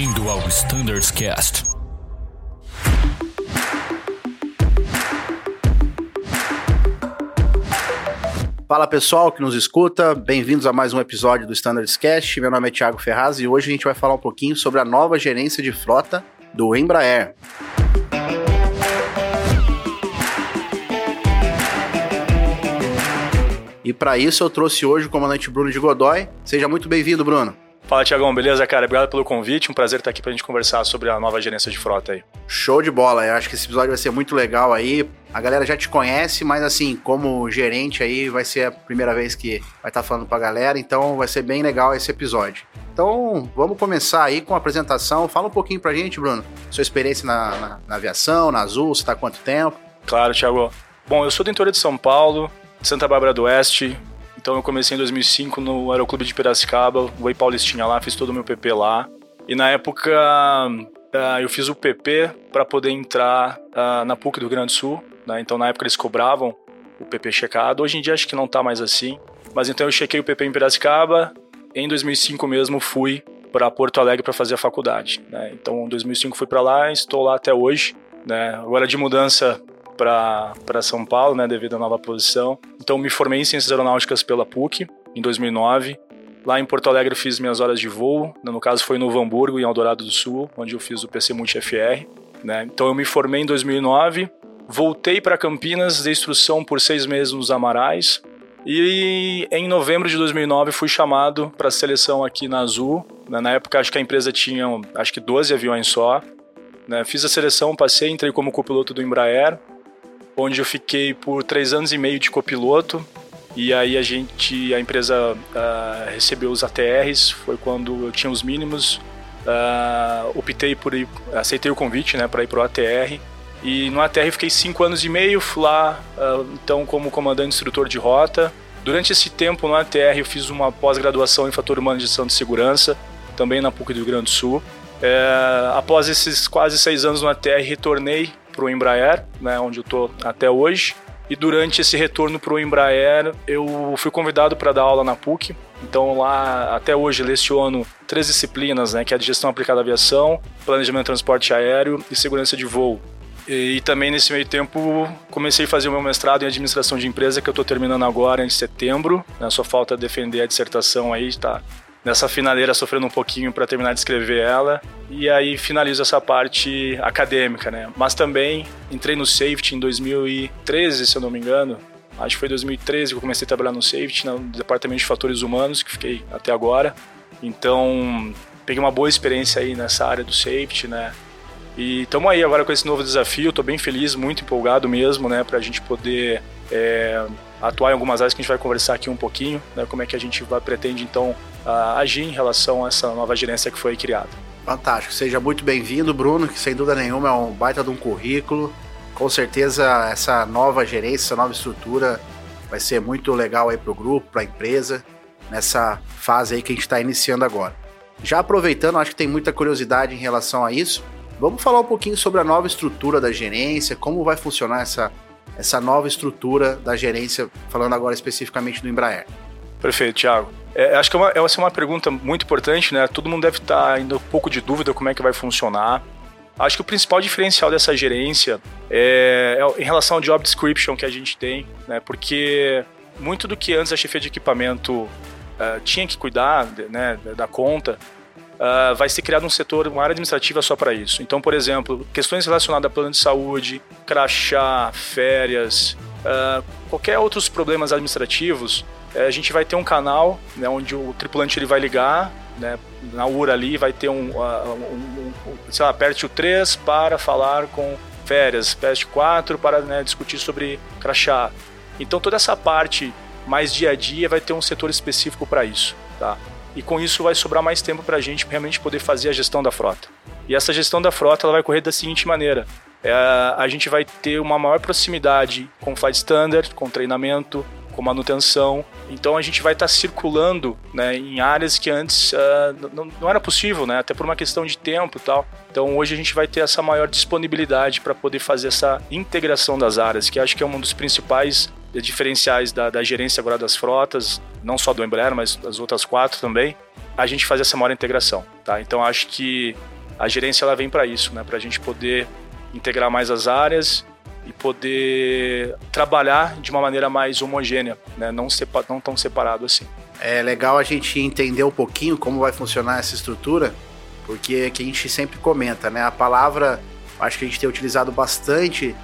Bem-vindo ao Standards Cast. Fala pessoal que nos escuta, bem-vindos a mais um episódio do Standards Cast. Meu nome é Thiago Ferraz e hoje a gente vai falar um pouquinho sobre a nova gerência de frota do Embraer. E para isso eu trouxe hoje o comandante Bruno de Godoy. Seja muito bem-vindo, Bruno. Fala, Tiagão, beleza, cara? Obrigado pelo convite. Um prazer estar aqui pra gente conversar sobre a nova gerência de frota aí. Show de bola. Eu acho que esse episódio vai ser muito legal aí. A galera já te conhece, mas assim, como gerente aí, vai ser a primeira vez que vai estar falando pra galera, então vai ser bem legal esse episódio. Então, vamos começar aí com a apresentação. Fala um pouquinho pra gente, Bruno. Sua experiência na, na, na aviação, na Azul, você tá há quanto tempo? Claro, Thiago. Bom, eu sou do interior de São Paulo, de Santa Bárbara do Oeste, então eu comecei em 2005 no Aeroclube de Piracicaba, voei Paulistinha lá, fiz todo o meu PP lá. E na época uh, eu fiz o PP para poder entrar uh, na PUC do Rio Grande do Sul. Né? Então na época eles cobravam o PP checado. Hoje em dia acho que não tá mais assim. Mas então eu chequei o PP em Piracicaba. Em 2005 mesmo fui para Porto Alegre para fazer a faculdade. Né? Então em 2005 fui para lá, estou lá até hoje. Né? Agora de mudança para São Paulo, né, devido à nova posição. Então me formei em Ciências Aeronáuticas pela PUC em 2009. Lá em Porto Alegre fiz minhas horas de voo, no caso foi no Novo Hamburgo, em Eldorado do Sul, onde eu fiz o PC Multi FR. Né? Então eu me formei em 2009, voltei para Campinas de instrução por seis meses nos Amarais, e em novembro de 2009 fui chamado para a seleção aqui na Azul. Né? Na época acho que a empresa tinha acho que 12 aviões só. Né? Fiz a seleção, passei, entrei como copiloto do Embraer onde eu fiquei por três anos e meio de copiloto. E aí a gente, a empresa uh, recebeu os ATRs, foi quando eu tinha os mínimos. Uh, optei por ir, aceitei o convite, né, para ir pro ATR. E no ATR fiquei cinco anos e meio, fui lá uh, então como comandante instrutor de rota. Durante esse tempo no ATR eu fiz uma pós-graduação em fator humano de gestão de segurança, também na PUC do Rio Grande do Sul. É, após esses quase seis anos no ATR, retornei para o Embraer, né, onde eu estou até hoje. E durante esse retorno para o Embraer, eu fui convidado para dar aula na PUC. Então lá, até hoje, leciono três disciplinas, né, que é de gestão aplicada à aviação, planejamento de transporte aéreo e segurança de voo. E, e também nesse meio tempo comecei a fazer o meu mestrado em administração de empresa que eu estou terminando agora em setembro. Né, só falta defender a dissertação aí, está nessa finaleira sofrendo um pouquinho para terminar de escrever ela e aí finalizo essa parte acadêmica, né? Mas também entrei no safety em 2013, se eu não me engano. Acho que foi 2013 que eu comecei a trabalhar no safety, no departamento de fatores humanos, que fiquei até agora. Então, peguei uma boa experiência aí nessa área do safety, né? E estamos aí agora com esse novo desafio, estou bem feliz, muito empolgado mesmo, né, para a gente poder é, atuar em algumas áreas que a gente vai conversar aqui um pouquinho, né, como é que a gente vai, pretende então agir em relação a essa nova gerência que foi criada. Fantástico, seja muito bem-vindo, Bruno, que sem dúvida nenhuma é um baita de um currículo. Com certeza essa nova gerência, essa nova estrutura vai ser muito legal aí para o grupo, para a empresa, nessa fase aí que a gente está iniciando agora. Já aproveitando, acho que tem muita curiosidade em relação a isso. Vamos falar um pouquinho sobre a nova estrutura da gerência, como vai funcionar essa, essa nova estrutura da gerência, falando agora especificamente do Embraer. Perfeito, Thiago. É, acho que é uma, essa é uma pergunta muito importante, né? Todo mundo deve estar ainda um pouco de dúvida como é que vai funcionar. Acho que o principal diferencial dessa gerência é, é em relação ao job description que a gente tem, né? Porque muito do que antes a chefia de equipamento uh, tinha que cuidar né, da conta, uh, vai ser criado um setor, uma área administrativa só para isso. Então, por exemplo, questões relacionadas a plano de saúde, crachá, férias, uh, qualquer outros problemas administrativos, eh, a gente vai ter um canal né, onde o tripulante ele vai ligar, né, na URA ali vai ter um, um, um, sei lá, aperte o 3 para falar com férias, aperte 4 para né, discutir sobre crachá. Então toda essa parte mais dia a dia vai ter um setor específico para isso, tá? E com isso vai sobrar mais tempo para a gente realmente poder fazer a gestão da frota. E essa gestão da frota ela vai correr da seguinte maneira: é, a gente vai ter uma maior proximidade com flight standard, com treinamento, com manutenção. Então a gente vai estar tá circulando né, em áreas que antes uh, não, não, era possível, né, até por uma questão de tempo e tal. Então hoje a gente vai ter essa maior disponibilidade para poder fazer essa integração das áreas, que acho que é um dos principais diferenciais da, da, gerência agora das frotas, não só do Embraer, mas das outras quatro também, a gente faz essa maior integração, tá? Então acho que a gerência ela vem para isso, né? Para a gente poder integrar mais as áreas e poder trabalhar de uma maneira mais homogênea, né? Não, sepa não tão separado assim. É legal a gente entender um pouquinho como vai funcionar essa estrutura, porque é que a gente sempre comenta, né? A palavra, acho que a gente tem utilizado bastante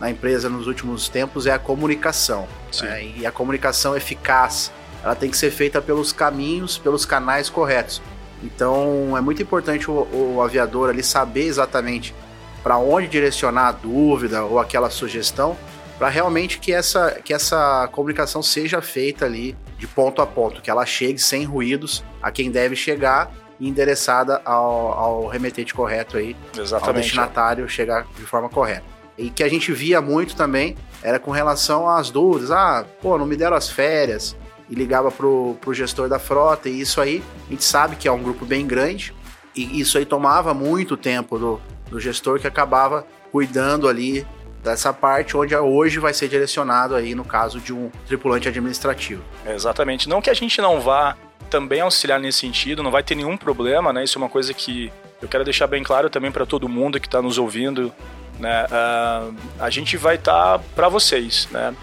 na empresa nos últimos tempos é a comunicação. Né? E a comunicação eficaz, ela tem que ser feita pelos caminhos, pelos canais corretos. Então é muito importante o, o aviador ali saber exatamente para onde direcionar a dúvida ou aquela sugestão, para realmente que essa, que essa comunicação seja feita ali de ponto a ponto, que ela chegue sem ruídos a quem deve chegar e endereçada ao, ao remetente correto aí, Exatamente. ao destinatário chegar de forma correta. E que a gente via muito também era com relação às dúvidas. Ah, pô, não me deram as férias. E ligava pro, pro gestor da frota. E isso aí, a gente sabe que é um grupo bem grande. E isso aí tomava muito tempo do, do gestor que acabava cuidando ali dessa parte onde hoje vai ser direcionado aí no caso de um tripulante administrativo. Exatamente. Não que a gente não vá também auxiliar nesse sentido, não vai ter nenhum problema, né? Isso é uma coisa que eu quero deixar bem claro também para todo mundo que está nos ouvindo né? Uh, a gente vai estar tá para vocês, né?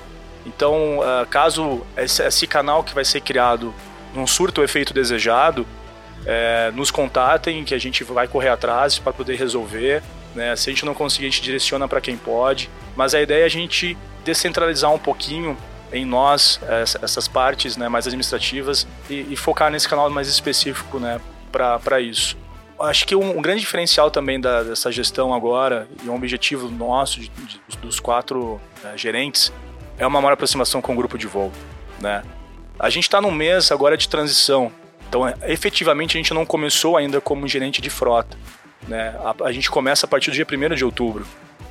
Então, uh, caso esse, esse, canal que vai ser criado não surta o efeito desejado, é, nos contatem que a gente vai correr atrás para poder resolver. Né? Se a gente não conseguir, a gente direciona para quem pode. Mas a ideia é a gente descentralizar um pouquinho em nós essas partes né, mais administrativas e, e, focar nesse canal mais específico né, para isso acho que um, um grande diferencial também da, dessa gestão agora, e um objetivo nosso, de, de, dos quatro né, gerentes, é uma maior aproximação com o grupo de voo. Né? A gente está num mês agora de transição, então efetivamente a gente não começou ainda como gerente de frota. Né? A, a gente começa a partir do dia 1 de outubro.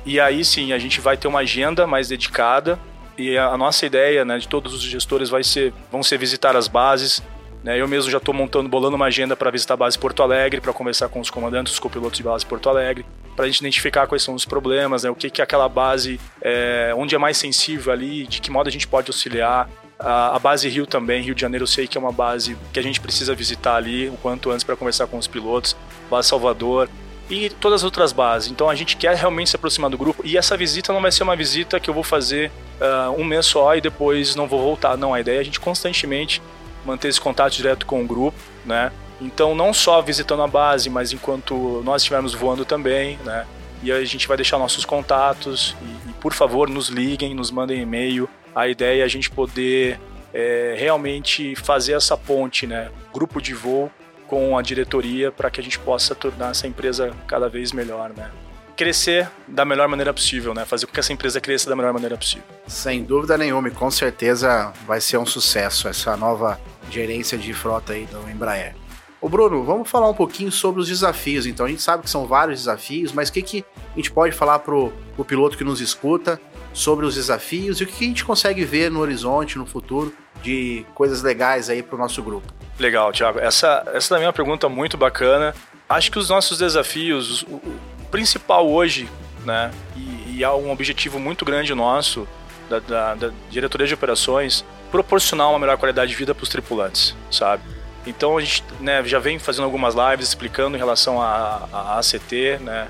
E aí sim, a gente vai ter uma agenda mais dedicada e a, a nossa ideia né, de todos os gestores vai ser, vão ser visitar as bases, né? Eu mesmo já estou montando, bolando uma agenda para visitar a base Porto Alegre, para conversar com os comandantes, os copilotos de base Porto Alegre, para a gente identificar quais são os problemas, né? o que, que aquela base, é, onde é mais sensível ali, de que modo a gente pode auxiliar. A, a, base Rio também, Rio de Janeiro, eu sei que é uma base que a gente precisa visitar ali o quanto antes para conversar com os pilotos, base Salvador e todas as outras bases. Então a gente quer realmente se aproximar do grupo e essa visita não vai ser uma visita que eu vou fazer uh, um mês só e depois não vou voltar. Não, a ideia é a gente constantemente manter esse contato direto com o grupo, né? Então, não só visitando a base, mas enquanto nós estivermos voando também, né? E a gente vai deixar nossos contatos e, e por favor, nos liguem, nos mandem e-mail. A ideia é a gente poder é, realmente fazer essa ponte, né? Grupo de voo com a diretoria para que a gente possa tornar essa empresa cada vez melhor, né? Crescer da melhor maneira possível, né? Fazer com que essa empresa cresça da melhor maneira possível. Sem dúvida nenhuma, e com certeza vai ser um sucesso essa nova gerência de frota aí do Embraer. Ô Bruno, vamos falar um pouquinho sobre os desafios. Então, a gente sabe que são vários desafios, mas o que, que a gente pode falar pro, pro piloto que nos escuta sobre os desafios e o que, que a gente consegue ver no horizonte, no futuro, de coisas legais aí pro nosso grupo? Legal, Thiago. Essa, essa também é uma pergunta muito bacana. Acho que os nossos desafios, o, principal hoje, né, e, e há um objetivo muito grande nosso, da, da, da diretoria de operações, proporcionar uma melhor qualidade de vida para os tripulantes, sabe? Então a gente né, já vem fazendo algumas lives explicando em relação à, ACT, né?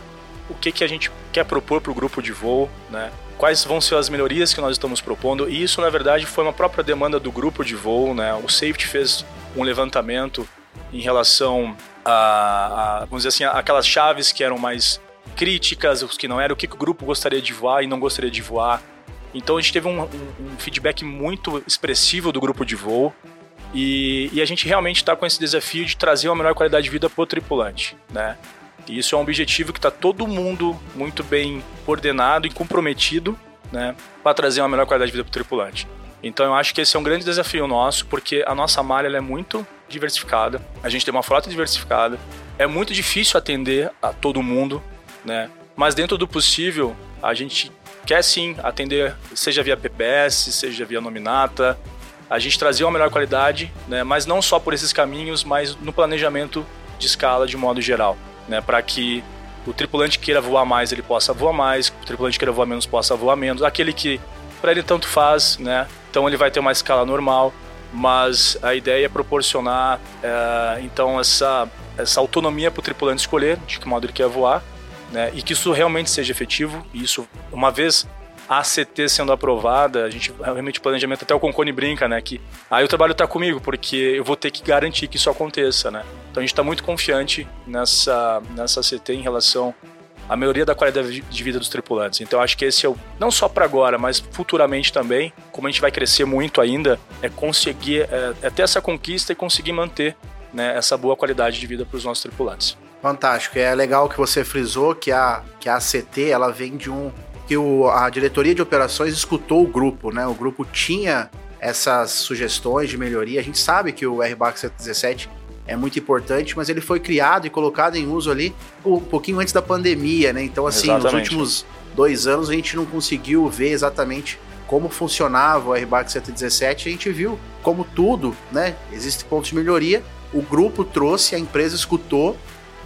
O que, que a gente quer propor para o grupo de voo, né? Quais vão ser as melhorias que nós estamos propondo? E isso, na verdade, foi uma própria demanda do grupo de voo, né? O Safety fez um levantamento em relação a, a vamos dizer assim, aquelas chaves que eram mais críticas, os que não eram, o que, o grupo gostaria de voar e não gostaria de voar. Então a gente teve um, um, um feedback muito expressivo do grupo de voo e, e a gente realmente está com esse desafio de trazer uma melhor qualidade de vida para o tripulante, né? E isso é um objetivo que está todo mundo muito bem coordenado e comprometido, né, para trazer uma melhor qualidade de vida para o tripulante. Então eu acho que esse é um grande desafio nosso, porque a nossa malha é muito diversificada, a gente tem uma frota diversificada, é muito difícil atender a todo mundo, né? Mas dentro do possível, a gente quer sim atender, seja via PPS, seja via nominata, a gente trazer uma melhor qualidade, né? Mas não só por esses caminhos, mas no planejamento de escala de modo geral, né? Para que o tripulante queira voar mais, ele possa voar mais, o tripulante queira voar menos, possa voar menos. Aquele que para ele tanto faz, né? Então ele vai ter uma escala normal, mas a ideia é proporcionar é, então essa, essa autonomia para o tripulante escolher de que modo ele quer voar, né? E que isso realmente seja efetivo. E isso, uma vez a ACT sendo aprovada, a gente realmente planejamento até o Concone brinca, né, que aí o trabalho está comigo porque eu vou ter que garantir que isso aconteça, né. Então a gente está muito confiante nessa nessa ACT em relação à melhoria da qualidade de vida dos tripulantes. Então acho que esse é o não só para agora, mas futuramente também, como a gente vai crescer muito ainda, é conseguir é, é ter essa conquista e conseguir manter né, essa boa qualidade de vida para os nossos tripulantes. Fantástico. É legal que você frisou que a, que a ACT ela vem de um. que o, a diretoria de operações escutou o grupo, né? O grupo tinha essas sugestões de melhoria. A gente sabe que o RBAC 117 é muito importante, mas ele foi criado e colocado em uso ali um pouquinho antes da pandemia, né? Então, assim, Exatamente. nos últimos dois anos a gente não conseguiu ver exatamente como funcionava o RBAC 117. A gente viu como tudo, né? Existem pontos de melhoria. O grupo trouxe, a empresa escutou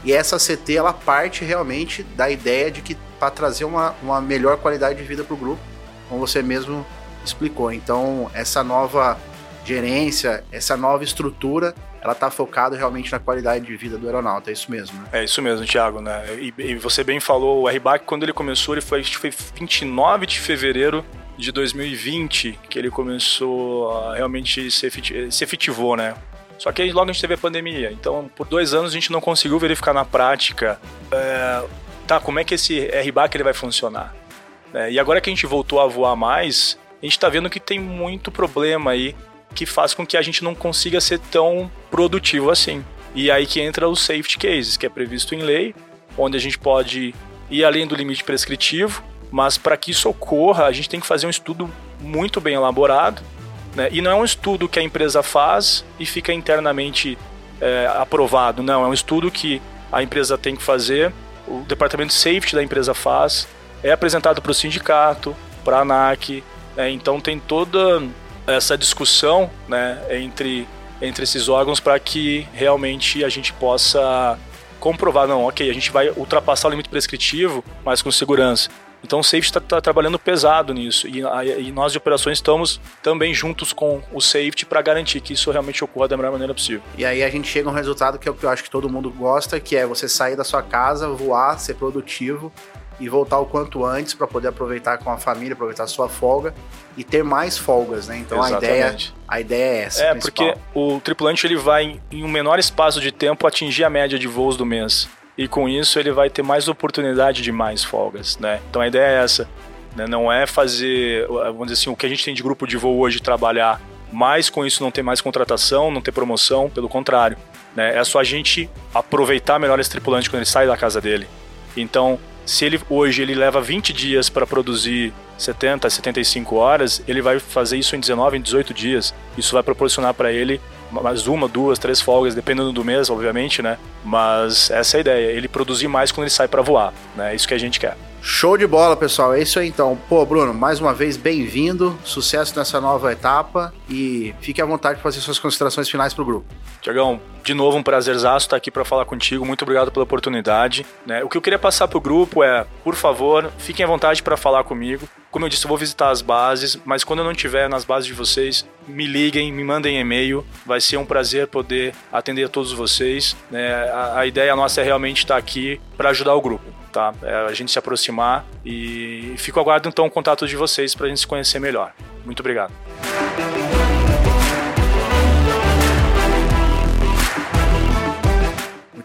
e essa CT ela parte realmente da ideia de que para trazer uma, uma melhor qualidade de vida para o grupo, como você mesmo explicou. Então, essa nova gerência, essa nova estrutura, ela está focada realmente na qualidade de vida do aeronauta, é isso mesmo, né? É isso mesmo, Thiago, né? E, e você bem falou, o RBAC, quando ele começou, ele foi, foi 29 de fevereiro de 2020 que ele começou a realmente se, efetivou, né? Só que aí logo a gente teve a pandemia. Então, por dois anos a gente não conseguiu verificar na prática, é, tá, como é que esse RBAC ele vai funcionar. É, e agora que a gente voltou a voar mais, a gente está vendo que tem muito problema aí que faz com que a gente não consiga ser tão produtivo assim. E aí que entra os safety cases, que é previsto em lei, onde a gente pode ir além do limite prescritivo, mas para que isso ocorra, a gente tem que fazer um estudo muito bem elaborado né? E não é um estudo que a empresa faz e fica internamente é, aprovado, não. É um estudo que a empresa tem que fazer, o departamento de safety da empresa faz, é apresentado para o sindicato, para a ANAC. Né? Então tem toda essa discussão né, entre, entre esses órgãos para que realmente a gente possa comprovar, não, ok, a gente vai ultrapassar o limite prescritivo, mas com segurança. Então o safety está tá trabalhando pesado nisso e, a, e, nós de operações estamos também juntos com o safety para garantir que isso realmente ocorra da melhor maneira possível. E aí a gente chega a um resultado que é o que eu acho que todo mundo gosta, que é você sair da sua casa, voar, ser produtivo e voltar o quanto antes para poder aproveitar com a família, aproveitar a sua folga e ter mais folgas, né? Então a ideia, a ideia é essa. É, porque o tripulante ele vai em um menor espaço de tempo atingir a média de voos do mês e com isso ele vai ter mais oportunidade de mais folgas, né? Então a ideia é essa, né? Não é fazer, vamos dizer assim, o que a gente tem de grupo de voo hoje trabalhar mais com isso não ter mais contratação, não ter promoção, pelo contrário, né? É só a gente aproveitar melhor esse tripulante quando ele sai da casa dele. Então, se ele hoje ele leva 20 dias para produzir 70, 75 horas, ele vai fazer isso em 19, em 18 dias. Isso vai proporcionar para ele mais uma, duas, três folgas, dependendo do mês, obviamente, né? Mas essa é a ideia, ele produzir mais quando ele sai para voar, né? É isso que a gente quer. Show de bola, pessoal. É isso aí então. Pô, Bruno, mais uma vez bem-vindo. Sucesso nessa nova etapa e fique à vontade para fazer suas considerações finais para o grupo. Tiagão, de novo um prazerzaço estar aqui para falar contigo. Muito obrigado pela oportunidade. Né? O que eu queria passar para o grupo é, por favor, fiquem à vontade para falar comigo. Como eu disse, eu vou visitar as bases, mas quando eu não estiver nas bases de vocês, me liguem, me mandem e-mail. Vai ser um prazer poder atender a todos vocês. Né? A, a ideia nossa é realmente estar aqui para ajudar o grupo. Tá? É a gente se aproximar e fico aguardando então o contato de vocês para a gente se conhecer melhor. Muito obrigado.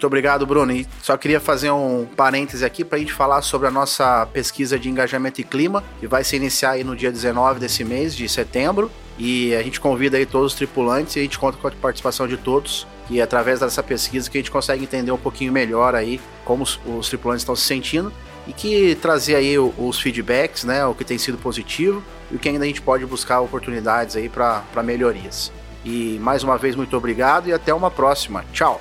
Muito obrigado, Bruno. E só queria fazer um parêntese aqui para a gente falar sobre a nossa pesquisa de engajamento e clima, que vai se iniciar aí no dia 19 desse mês, de setembro. E a gente convida aí todos os tripulantes e a gente conta com a participação de todos. E é através dessa pesquisa que a gente consegue entender um pouquinho melhor aí como os, os tripulantes estão se sentindo e que trazer aí os feedbacks, né, o que tem sido positivo e o que ainda a gente pode buscar oportunidades aí para melhorias. E mais uma vez muito obrigado e até uma próxima. Tchau.